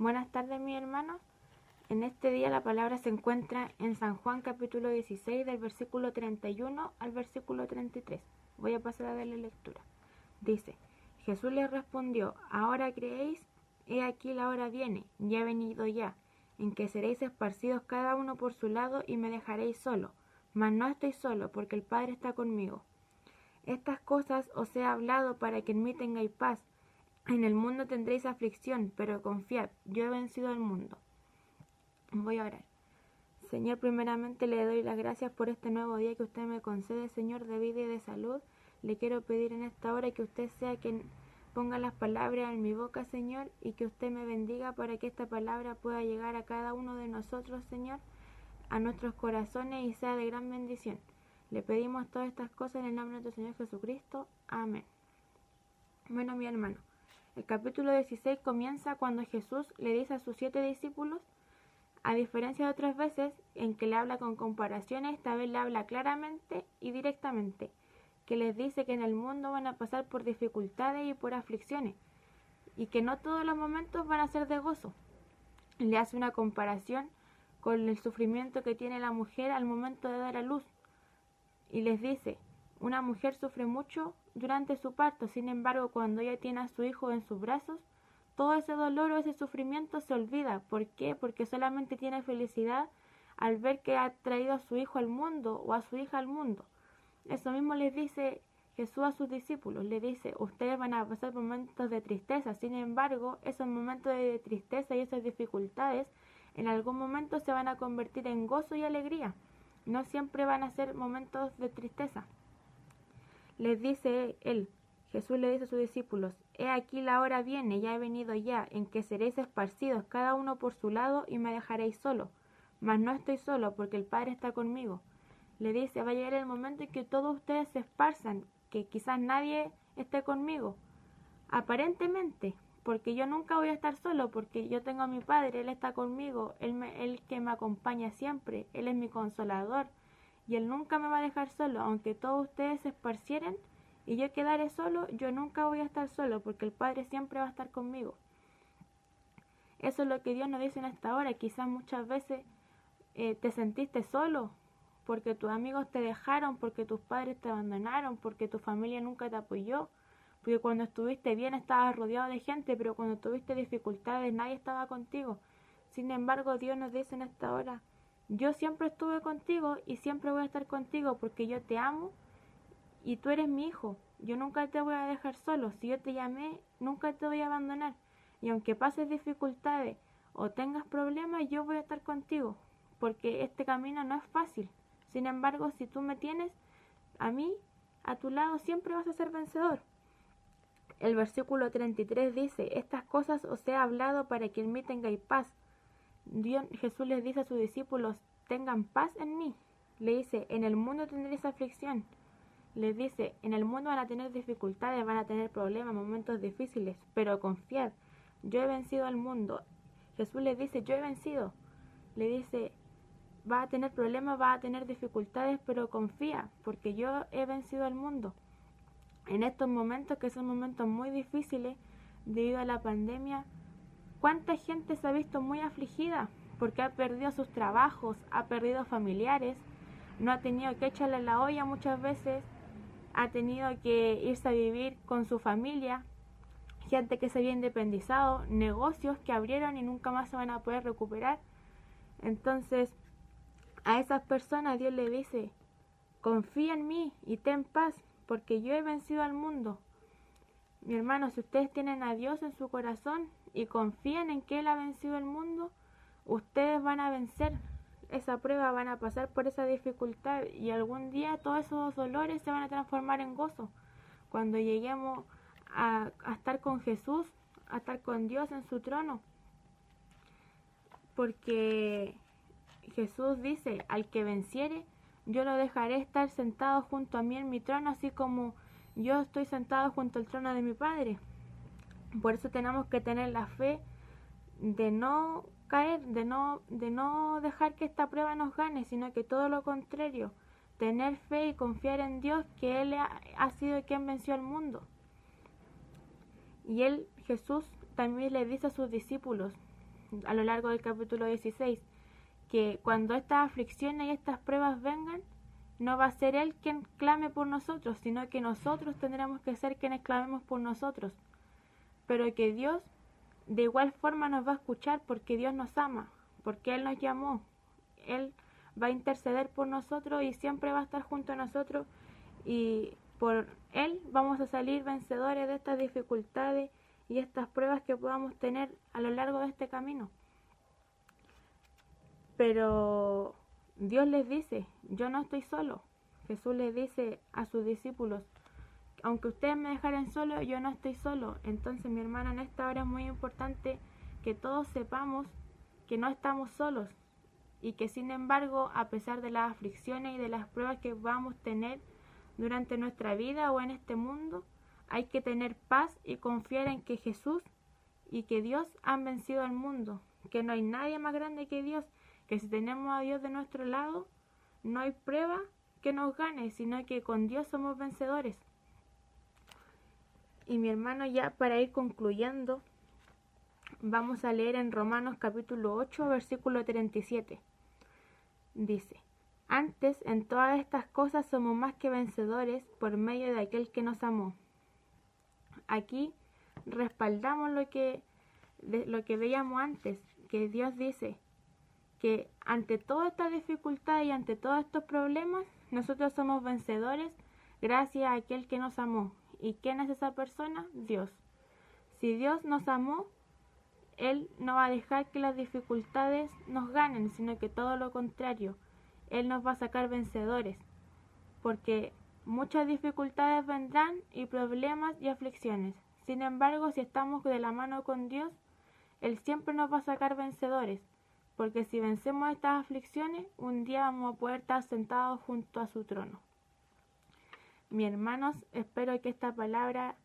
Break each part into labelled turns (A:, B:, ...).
A: Buenas tardes, mis hermanos. En este día la palabra se encuentra en San Juan capítulo 16 del versículo 31 al versículo 33. Voy a pasar a darle lectura. Dice, Jesús les respondió, ahora creéis, he aquí la hora viene, ya he venido ya, en que seréis esparcidos cada uno por su lado y me dejaréis solo. Mas no estoy solo, porque el Padre está conmigo. Estas cosas os he hablado para que en mí tengáis paz. En el mundo tendréis aflicción, pero confiad, yo he vencido al mundo. Voy a orar. Señor, primeramente le doy las gracias por este nuevo día que usted me concede, Señor, de vida y de salud. Le quiero pedir en esta hora que usted sea quien ponga las palabras en mi boca, Señor, y que usted me bendiga para que esta palabra pueda llegar a cada uno de nosotros, Señor, a nuestros corazones y sea de gran bendición. Le pedimos todas estas cosas en el nombre de nuestro Señor Jesucristo. Amén. Bueno, mi hermano, el capítulo 16 comienza cuando Jesús le dice a sus siete discípulos, a diferencia de otras veces en que le habla con comparaciones, esta vez le habla claramente y directamente, que les dice que en el mundo van a pasar por dificultades y por aflicciones, y que no todos los momentos van a ser de gozo. Le hace una comparación con el sufrimiento que tiene la mujer al momento de dar a luz, y les dice, una mujer sufre mucho durante su parto, sin embargo, cuando ella tiene a su hijo en sus brazos, todo ese dolor o ese sufrimiento se olvida. ¿Por qué? Porque solamente tiene felicidad al ver que ha traído a su hijo al mundo o a su hija al mundo. Eso mismo les dice Jesús a sus discípulos. Le dice, ustedes van a pasar momentos de tristeza. Sin embargo, esos momentos de tristeza y esas dificultades en algún momento se van a convertir en gozo y alegría. No siempre van a ser momentos de tristeza les dice él, Jesús le dice a sus discípulos, He aquí la hora viene, ya he venido ya, en que seréis esparcidos cada uno por su lado y me dejaréis solo. Mas no estoy solo, porque el Padre está conmigo. Le dice, va a llegar el momento en que todos ustedes se esparzan, que quizás nadie esté conmigo. Aparentemente, porque yo nunca voy a estar solo, porque yo tengo a mi Padre, Él está conmigo, Él, me, que me acompaña siempre, Él es mi consolador, y Él nunca me va a dejar solo, aunque todos ustedes se esparcieren y yo quedaré solo, yo nunca voy a estar solo, porque el Padre siempre va a estar conmigo. Eso es lo que Dios nos dice en esta hora. Quizás muchas veces eh, te sentiste solo, porque tus amigos te dejaron, porque tus padres te abandonaron, porque tu familia nunca te apoyó, porque cuando estuviste bien estabas rodeado de gente, pero cuando tuviste dificultades nadie estaba contigo. Sin embargo, Dios nos dice en esta hora, yo siempre estuve contigo y siempre voy a estar contigo porque yo te amo y tú eres mi hijo. Yo nunca te voy a dejar solo. Si yo te llamé, nunca te voy a abandonar. Y aunque pases dificultades o tengas problemas, yo voy a estar contigo. Porque este camino no es fácil. Sin embargo, si tú me tienes a mí, a tu lado, siempre vas a ser vencedor. El versículo 33 dice, estas cosas os he hablado para que en mí tengáis paz. Dios, Jesús les dice a sus discípulos, tengan paz en mí. Le dice, en el mundo tendréis aflicción. Les dice, en el mundo van a tener dificultades, van a tener problemas, momentos difíciles, pero confiad, yo he vencido al mundo. Jesús les dice, yo he vencido. Le dice, va a tener problemas, va a tener dificultades, pero confía, porque yo he vencido al mundo. En estos momentos, que son momentos muy difíciles, debido a la pandemia, ¿Cuánta gente se ha visto muy afligida porque ha perdido sus trabajos, ha perdido familiares, no ha tenido que echarle la olla muchas veces, ha tenido que irse a vivir con su familia, gente que se había independizado, negocios que abrieron y nunca más se van a poder recuperar. Entonces, a esas personas Dios le dice, confía en mí y ten paz, porque yo he vencido al mundo. Mi hermano, si ustedes tienen a Dios en su corazón, y confían en que Él ha vencido el mundo, ustedes van a vencer esa prueba, van a pasar por esa dificultad y algún día todos esos dolores se van a transformar en gozo. Cuando lleguemos a, estar con Jesús, a estar con Dios en su trono. Porque Jesús dice, al que venciere, yo lo dejaré estar sentado junto a mí en mi trono, así como yo estoy sentado junto al trono de mi Padre. Por eso tenemos que tener la fe de no caer, de no, de no dejar que esta prueba nos gane, sino que todo lo contrario, tener fe y confiar en Dios que Él ha, sido quien venció al mundo. Y Él, Jesús, también le dice a sus discípulos, a lo largo del capítulo 16, que cuando estas aflicciones y estas pruebas vengan, no va a ser Él quien clame por nosotros, sino que nosotros tendremos que ser quienes clamemos por nosotros. Pero que Dios de igual forma nos va a escuchar porque Dios nos ama, porque Él nos llamó. Él va a interceder por nosotros y siempre va a estar junto a nosotros y por Él vamos a salir vencedores de estas dificultades y estas pruebas que podamos tener a lo largo de este camino. Pero Dios les dice, yo no estoy solo. Jesús les dice a sus discípulos, aunque ustedes me dejaren solo, yo no estoy solo. Entonces, mi hermana, en esta hora es muy importante que todos sepamos que no estamos solos y que sin embargo, a pesar de las aflicciones y de las pruebas que vamos a tener durante nuestra vida o en este mundo, hay que tener paz y confiar en que Jesús y que Dios han vencido al mundo, que no hay nadie más grande que Dios, que si tenemos a Dios de nuestro lado, no hay prueba que nos gane, sino que con Dios somos vencedores. Y mi hermano, ya para ir concluyendo, vamos a leer en Romanos capítulo 8, versículo 37. Dice, antes en todas estas cosas somos más que vencedores por medio de aquel que nos amó. Aquí respaldamos lo que, lo que veíamos antes, que Dios dice que ante toda esta dificultad y ante todos estos problemas, nosotros somos vencedores gracias a aquel que nos amó. ¿Y quién es esa persona? Dios. Si Dios nos amó, Él no va a dejar que las dificultades nos ganen, sino que todo lo contrario, Él nos va a sacar vencedores, porque muchas dificultades vendrán y problemas y aflicciones. Sin embargo, si estamos de la mano con Dios, Él siempre nos va a sacar vencedores, porque si vencemos estas aflicciones, un día vamos a poder estar sentados junto a su trono. Mi hermanos, espero que esta palabra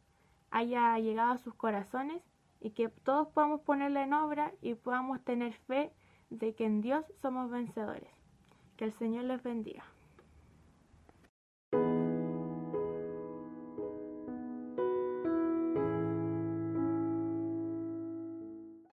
A: haya llegado a sus corazones y que todos podamos ponerla en obra y podamos tener fe de que en Dios somos vencedores. Que el Señor les bendiga.